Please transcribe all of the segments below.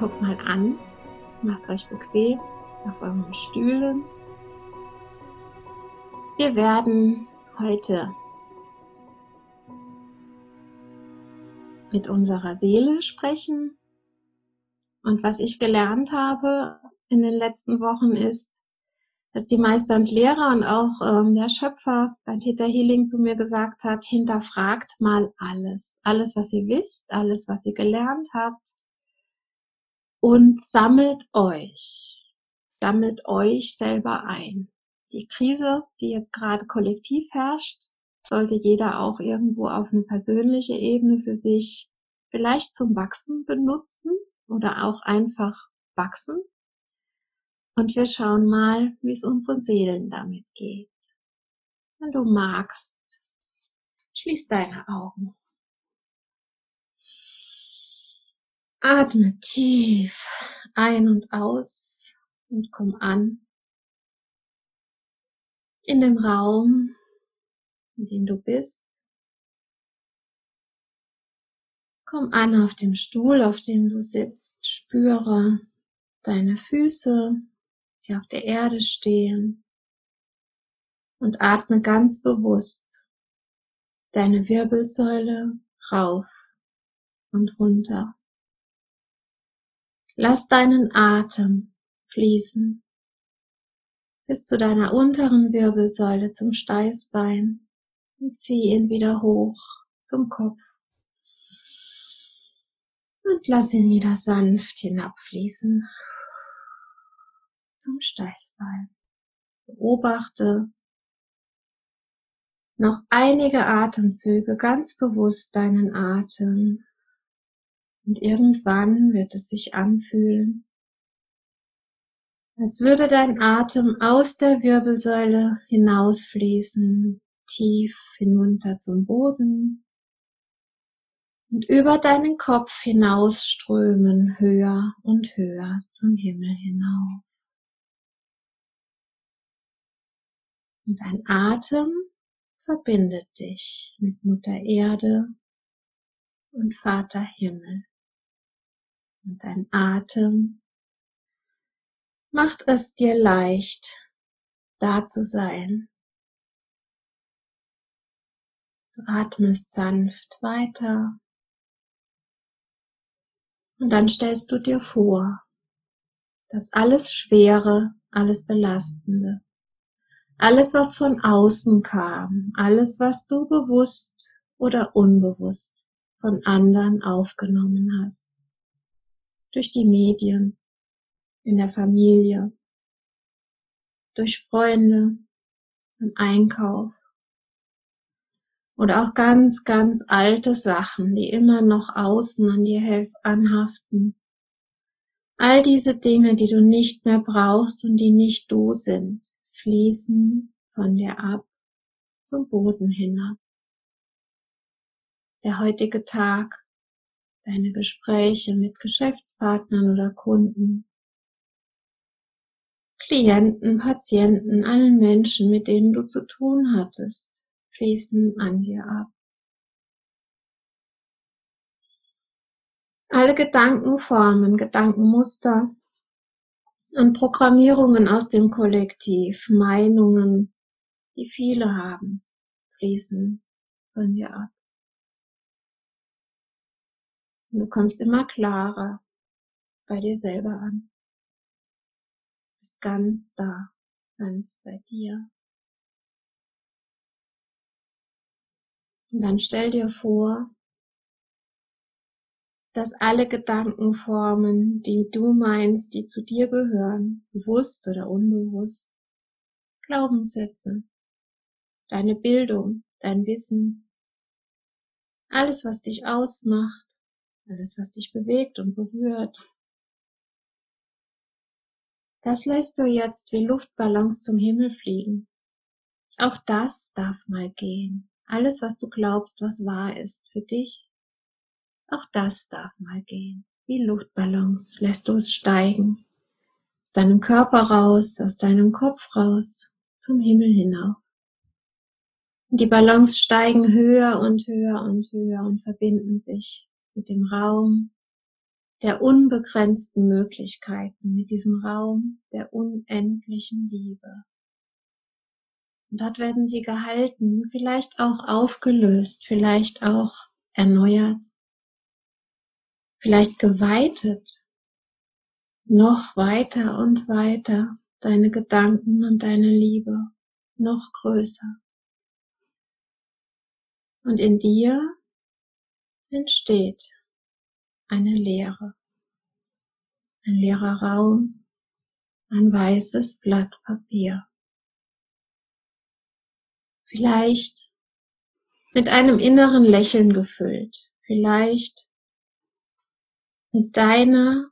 Guckt mal an, macht euch bequem auf euren Stühlen. Wir werden heute mit unserer Seele sprechen. Und was ich gelernt habe in den letzten Wochen ist, dass die Meister und Lehrer und auch ähm, der Schöpfer bei Theta Healing zu mir gesagt hat, hinterfragt mal alles. Alles, was ihr wisst, alles, was ihr gelernt habt und sammelt euch, sammelt euch selber ein. Die Krise, die jetzt gerade kollektiv herrscht, sollte jeder auch irgendwo auf eine persönliche Ebene für sich vielleicht zum Wachsen benutzen oder auch einfach wachsen. Und wir schauen mal, wie es unseren Seelen damit geht. Wenn du magst, schließ deine Augen. Atme tief ein und aus und komm an in dem Raum, in dem du bist. Komm an auf dem Stuhl, auf dem du sitzt. Spüre deine Füße, die auf der Erde stehen. Und atme ganz bewusst deine Wirbelsäule rauf und runter. Lass deinen Atem fließen bis zu deiner unteren Wirbelsäule zum Steißbein und zieh ihn wieder hoch zum Kopf. Und lass ihn wieder sanft hinabfließen zum Steißbein. Beobachte noch einige Atemzüge ganz bewusst deinen Atem und irgendwann wird es sich anfühlen, als würde dein Atem aus der Wirbelsäule hinausfließen, tief hinunter zum Boden und über deinen Kopf hinausströmen, höher und höher zum Himmel hinauf. Und dein Atem verbindet dich mit Mutter Erde und Vater Himmel und dein Atem macht es dir leicht, da zu sein. Du atmest sanft weiter und dann stellst du dir vor, dass alles Schwere, alles Belastende, alles, was von außen kam, alles, was du bewusst oder unbewusst von anderen aufgenommen hast, durch die Medien, in der Familie, durch Freunde, im Einkauf oder auch ganz, ganz alte Sachen, die immer noch außen an dir anhaften. All diese Dinge, die du nicht mehr brauchst und die nicht du sind, fließen von dir ab zum Boden hinab. Der heutige Tag deine Gespräche mit Geschäftspartnern oder Kunden, Klienten, Patienten, allen Menschen, mit denen du zu tun hattest, fließen an dir ab. Alle Gedankenformen, Gedankenmuster und Programmierungen aus dem Kollektiv, Meinungen, die viele haben, fließen von dir ab. Und du kommst immer klarer bei dir selber an. ganz da, ganz bei dir. Und dann stell dir vor, dass alle Gedankenformen, die du meinst, die zu dir gehören, bewusst oder unbewusst, Glaubenssätze, deine Bildung, dein Wissen, alles, was dich ausmacht, alles, was dich bewegt und berührt, das lässt du jetzt wie Luftballons zum Himmel fliegen. Auch das darf mal gehen. Alles, was du glaubst, was wahr ist für dich, auch das darf mal gehen. Wie Luftballons lässt du es steigen. Aus deinem Körper raus, aus deinem Kopf raus, zum Himmel hinauf. Und die Ballons steigen höher und höher und höher und verbinden sich mit dem Raum der unbegrenzten Möglichkeiten, mit diesem Raum der unendlichen Liebe. Und dort werden sie gehalten, vielleicht auch aufgelöst, vielleicht auch erneuert, vielleicht geweitet, noch weiter und weiter deine Gedanken und deine Liebe noch größer. Und in dir entsteht eine Leere, ein leerer Raum, ein weißes Blatt Papier. Vielleicht mit einem inneren Lächeln gefüllt, vielleicht mit deiner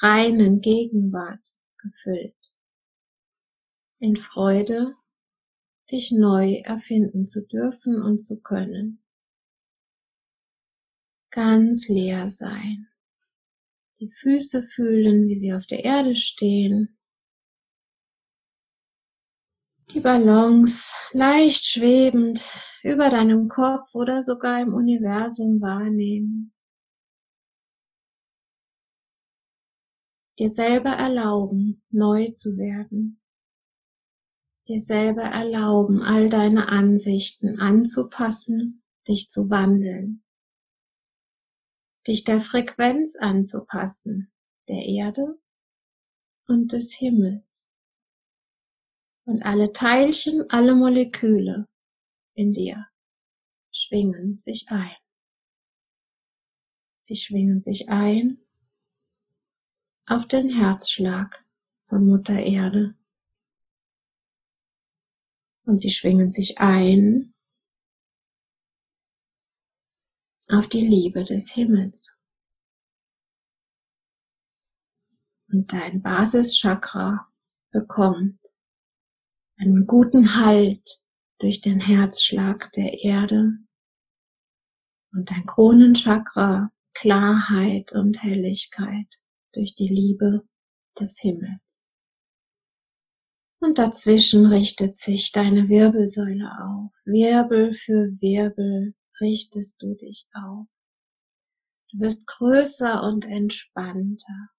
reinen Gegenwart gefüllt, in Freude, dich neu erfinden zu dürfen und zu können. Ganz leer sein. Die Füße fühlen, wie sie auf der Erde stehen. Die Ballons leicht schwebend über deinem Kopf oder sogar im Universum wahrnehmen. dir selber erlauben, neu zu werden. Dir selber erlauben, all deine Ansichten anzupassen, dich zu wandeln. Dich der Frequenz anzupassen, der Erde und des Himmels. Und alle Teilchen, alle Moleküle in dir schwingen sich ein. Sie schwingen sich ein auf den Herzschlag von Mutter Erde. Und sie schwingen sich ein auf die Liebe des Himmels. Und dein Basischakra bekommt einen guten Halt durch den Herzschlag der Erde und dein Kronenchakra Klarheit und Helligkeit durch die Liebe des Himmels. Und dazwischen richtet sich deine Wirbelsäule auf. Wirbel für Wirbel richtest du dich auf. Du wirst größer und entspannter.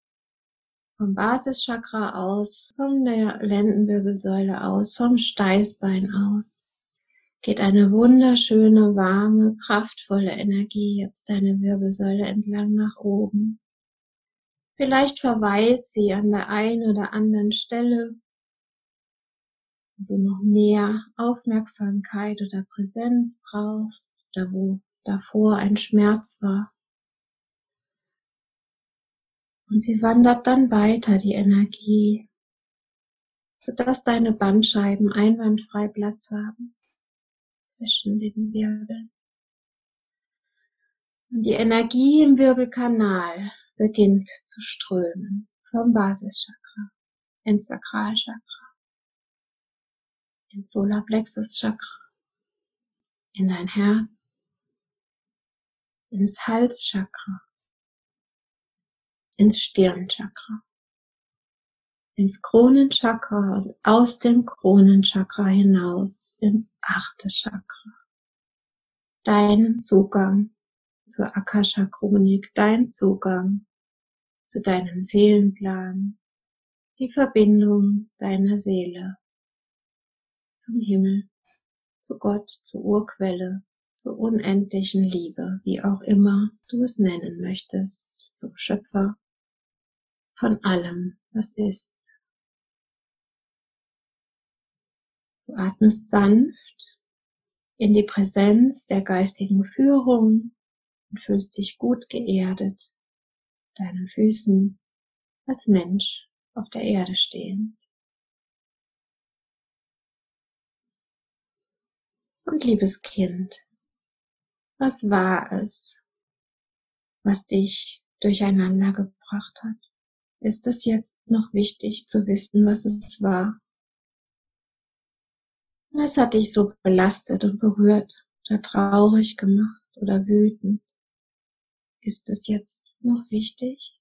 Vom Basischakra aus, von der Lendenwirbelsäule aus, vom Steißbein aus geht eine wunderschöne, warme, kraftvolle Energie jetzt deine Wirbelsäule entlang nach oben. Vielleicht verweilt sie an der einen oder anderen Stelle, wo du noch mehr Aufmerksamkeit oder Präsenz brauchst oder wo davor ein Schmerz war. Und sie wandert dann weiter, die Energie, sodass deine Bandscheiben einwandfrei Platz haben zwischen den Wirbeln. Und die Energie im Wirbelkanal beginnt zu strömen vom Basischakra ins Sakralchakra, ins Solarplexuschakra, in dein Herz, ins Halschakra, ins Stirnchakra, ins Kronenchakra und aus dem Kronenchakra hinaus ins achte Chakra. Dein Zugang zur Akasha-Chronik, dein Zugang zu deinem Seelenplan, die Verbindung deiner Seele zum Himmel, zu Gott, zur Urquelle, zur unendlichen Liebe, wie auch immer du es nennen möchtest, zum Schöpfer von allem, was ist. Du atmest sanft in die Präsenz der geistigen Führung und fühlst dich gut geerdet, deinen Füßen als Mensch auf der Erde stehen. Und liebes Kind, was war es, was dich durcheinander gebracht hat? Ist es jetzt noch wichtig zu wissen, was es war? Was hat dich so belastet und berührt oder traurig gemacht oder wütend? Ist es jetzt noch wichtig,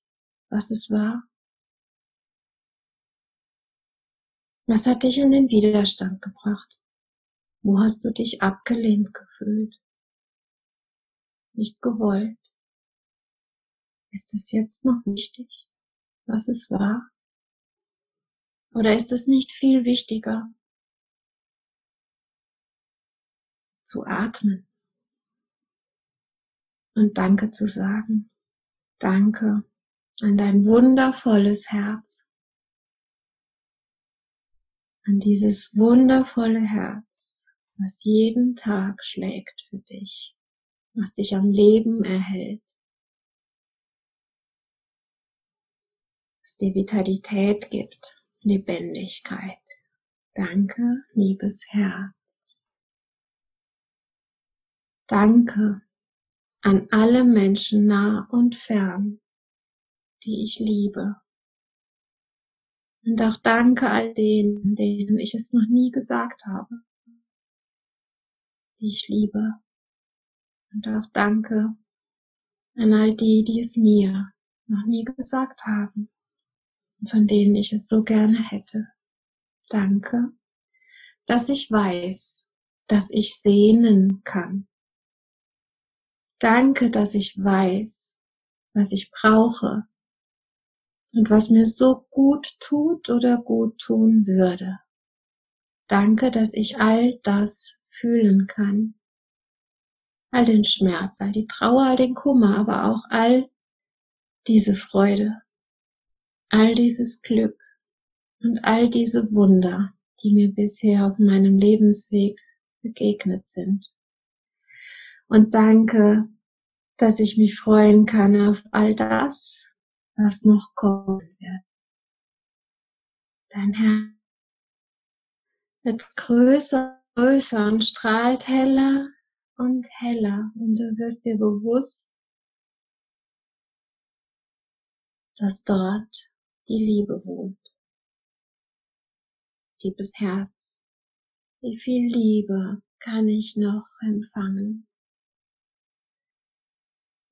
was es war? Was hat dich in den Widerstand gebracht? Wo hast du dich abgelehnt gefühlt? Nicht gewollt? Ist es jetzt noch wichtig, was es war? Oder ist es nicht viel wichtiger, zu atmen und Danke zu sagen? Danke an dein wundervolles Herz, an dieses wundervolle Herz, was jeden Tag schlägt für dich, was dich am Leben erhält, was dir Vitalität gibt, Lebendigkeit. Danke, liebes Herz. Danke an alle Menschen nah und fern, die ich liebe. Und auch danke all denen, denen ich es noch nie gesagt habe, die ich liebe. Und auch danke an all die, die es mir noch nie gesagt haben und von denen ich es so gerne hätte. Danke, dass ich weiß, dass ich sehnen kann. Danke, dass ich weiß, was ich brauche und was mir so gut tut oder gut tun würde. Danke, dass ich all das fühlen kann. All den Schmerz, all die Trauer, all den Kummer, aber auch all diese Freude, all dieses Glück und all diese Wunder, die mir bisher auf meinem Lebensweg begegnet sind. Und danke, dass ich mich freuen kann auf all das, was noch kommen wird. Dein Herz wird größer, größer und strahlt heller und heller und du wirst dir bewusst, dass dort die Liebe wohnt. Liebes Herz, wie viel Liebe kann ich noch empfangen?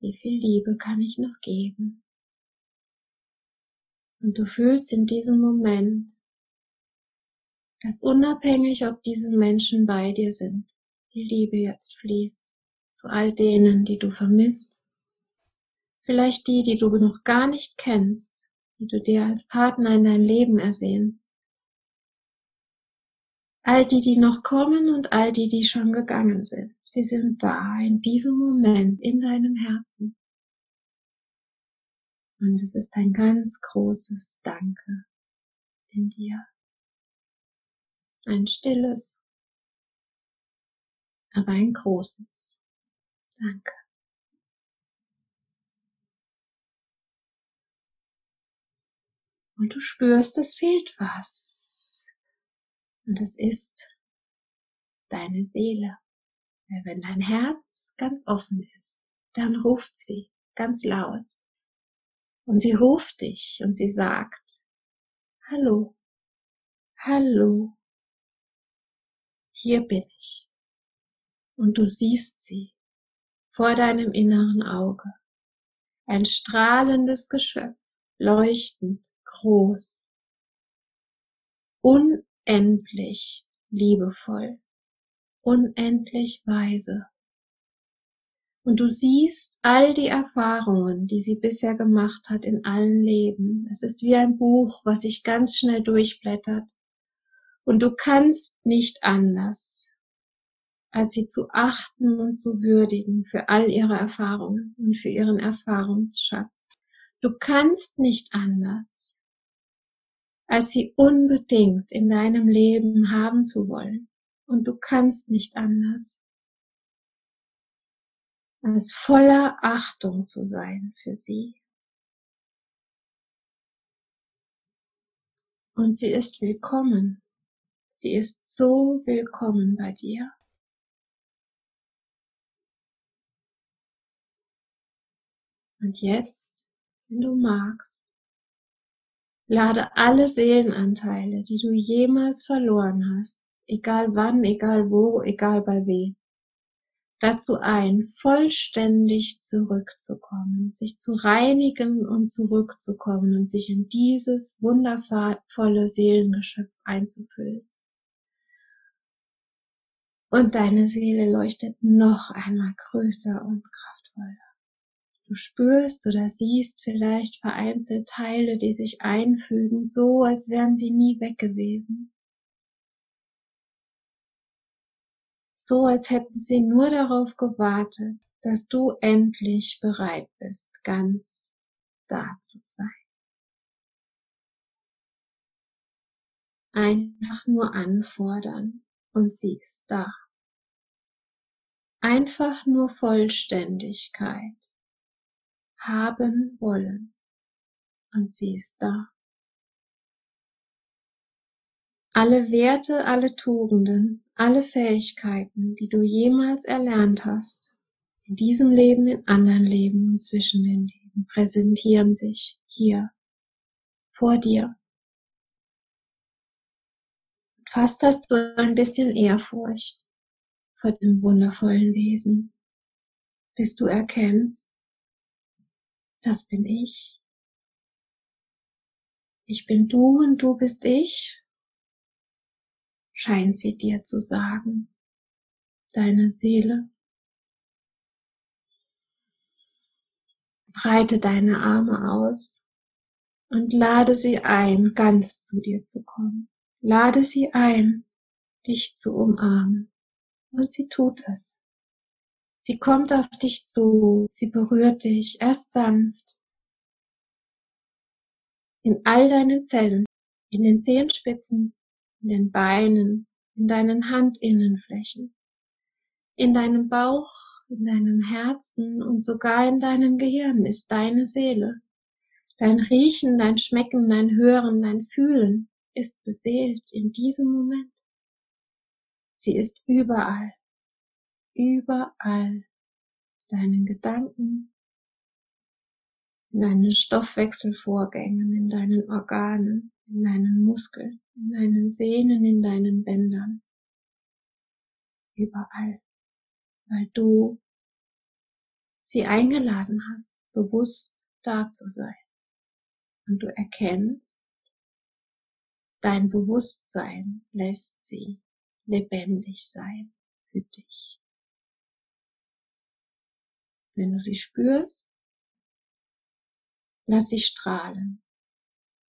Wie viel Liebe kann ich noch geben? Und du fühlst in diesem Moment, dass unabhängig, ob diese Menschen bei dir sind, die Liebe jetzt fließt zu all denen, die du vermisst, vielleicht die, die du noch gar nicht kennst, die du dir als Partner in dein Leben ersehnst, all die, die noch kommen und all die, die schon gegangen sind. Sie sind da in diesem Moment in deinem Herzen. Und es ist ein ganz großes Danke in dir. Ein stilles, aber ein großes Danke. Und du spürst, es fehlt was. Und es ist deine Seele. Wenn dein Herz ganz offen ist, dann ruft sie ganz laut. Und sie ruft dich und sie sagt, Hallo, hallo, hier bin ich. Und du siehst sie vor deinem inneren Auge. Ein strahlendes Geschöpf, leuchtend, groß, unendlich liebevoll, unendlich weise. Und du siehst all die Erfahrungen, die sie bisher gemacht hat in allen Leben. Es ist wie ein Buch, was sich ganz schnell durchblättert. Und du kannst nicht anders, als sie zu achten und zu würdigen für all ihre Erfahrungen und für ihren Erfahrungsschatz. Du kannst nicht anders, als sie unbedingt in deinem Leben haben zu wollen. Und du kannst nicht anders, als voller Achtung zu sein für sie. Und sie ist willkommen. Sie ist so willkommen bei dir. Und jetzt, wenn du magst, lade alle Seelenanteile, die du jemals verloren hast, egal wann, egal wo, egal bei wem, dazu ein, vollständig zurückzukommen, sich zu reinigen und zurückzukommen und sich in dieses wundervolle Seelengeschöpf einzufüllen. Und deine Seele leuchtet noch einmal größer und kraftvoller. Du spürst oder siehst vielleicht vereinzelt Teile, die sich einfügen, so als wären sie nie weg gewesen. So als hätten sie nur darauf gewartet, dass du endlich bereit bist, ganz da zu sein. Einfach nur anfordern und sie ist da. Einfach nur Vollständigkeit haben wollen. Und sie ist da. Alle Werte, alle Tugenden, alle Fähigkeiten, die du jemals erlernt hast, in diesem Leben, in anderen Leben und zwischen den Leben, präsentieren sich hier vor dir. Fast hast du ein bisschen Ehrfurcht vor diesem wundervollen Wesen, bis du erkennst, das bin ich. Ich bin du und du bist ich, scheint sie dir zu sagen, deine Seele. Breite deine Arme aus und lade sie ein, ganz zu dir zu kommen. Lade sie ein, dich zu umarmen. Und sie tut es. Sie kommt auf dich zu, sie berührt dich. Erst sanft. In all deinen Zellen, in den Zehenspitzen, in den Beinen, in deinen Handinnenflächen, in deinem Bauch, in deinem Herzen. Und sogar in deinem Gehirn ist deine Seele. Dein Riechen, dein Schmecken, dein Hören, dein Fühlen ist beseelt in diesem Moment. Sie ist überall überall deinen Gedanken, in deinen Stoffwechselvorgängen, in deinen Organen, in deinen Muskeln, in deinen Sehnen, in deinen Bändern. Überall, weil du sie eingeladen hast, bewusst da zu sein. Und du erkennst, dein Bewusstsein lässt sie lebendig sein für dich. Wenn du sie spürst, lass sie strahlen.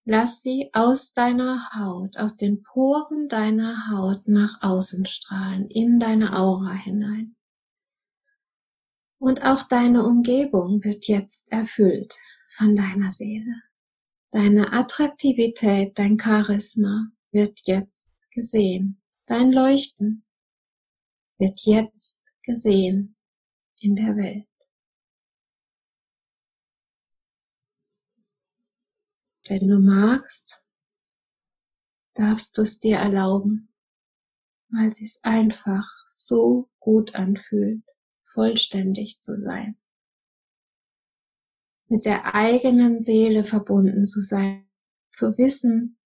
Lass sie aus deiner Haut, aus den Poren deiner Haut nach außen strahlen, in deine Aura hinein. Und auch deine Umgebung wird jetzt erfüllt von deiner Seele. Deine Attraktivität, dein Charisma wird jetzt gesehen. Dein Leuchten wird jetzt gesehen in der Welt. Wenn du magst, darfst du es dir erlauben, weil es sich einfach so gut anfühlt, vollständig zu sein. Mit der eigenen Seele verbunden zu sein, zu wissen,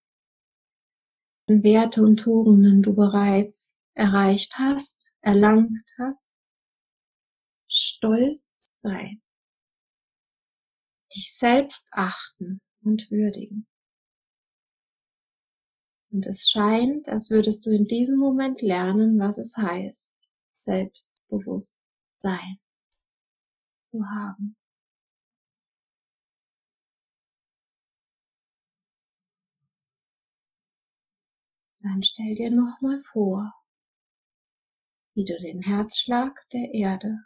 Werte und Tugenden du bereits erreicht hast, erlangt hast, stolz sein, dich selbst achten, und würdigen. Und es scheint, als würdest du in diesem Moment lernen, was es heißt, Selbstbewusstsein zu haben. Dann stell dir nochmal vor, wie du den Herzschlag der Erde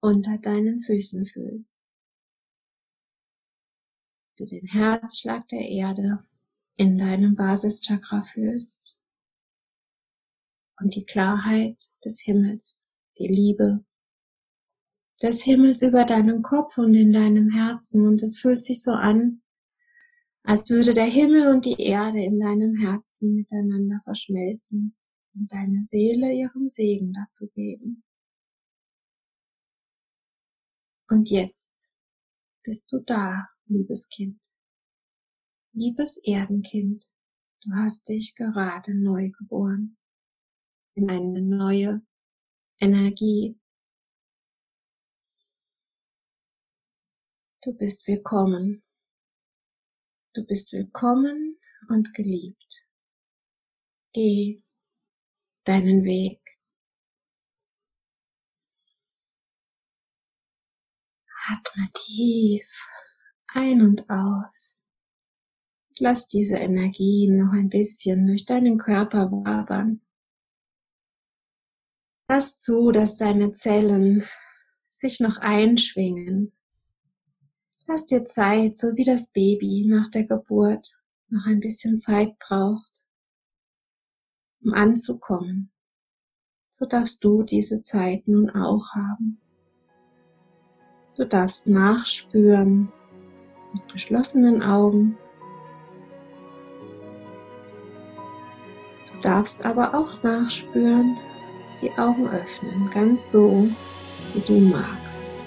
unter deinen Füßen fühlst du den Herzschlag der Erde in deinem Basischakra fühlst. Und die Klarheit des Himmels, die Liebe des Himmels über deinem Kopf und in deinem Herzen. Und es fühlt sich so an, als würde der Himmel und die Erde in deinem Herzen miteinander verschmelzen und deine Seele ihren Segen dazu geben. Und jetzt bist du da, liebes Kind. Liebes Erdenkind, du hast dich gerade neu geboren in eine neue Energie. Du bist willkommen. Du bist willkommen und geliebt. Geh deinen Weg. Atme tief ein und aus. Lass diese Energien noch ein bisschen durch deinen Körper wabern. Lass zu, dass deine Zellen sich noch einschwingen. Lass dir Zeit, so wie das Baby nach der Geburt noch ein bisschen Zeit braucht, um anzukommen. So darfst du diese Zeit nun auch haben. Du darfst nachspüren mit geschlossenen Augen darfst aber auch nachspüren, die Augen öffnen, ganz so, wie du magst.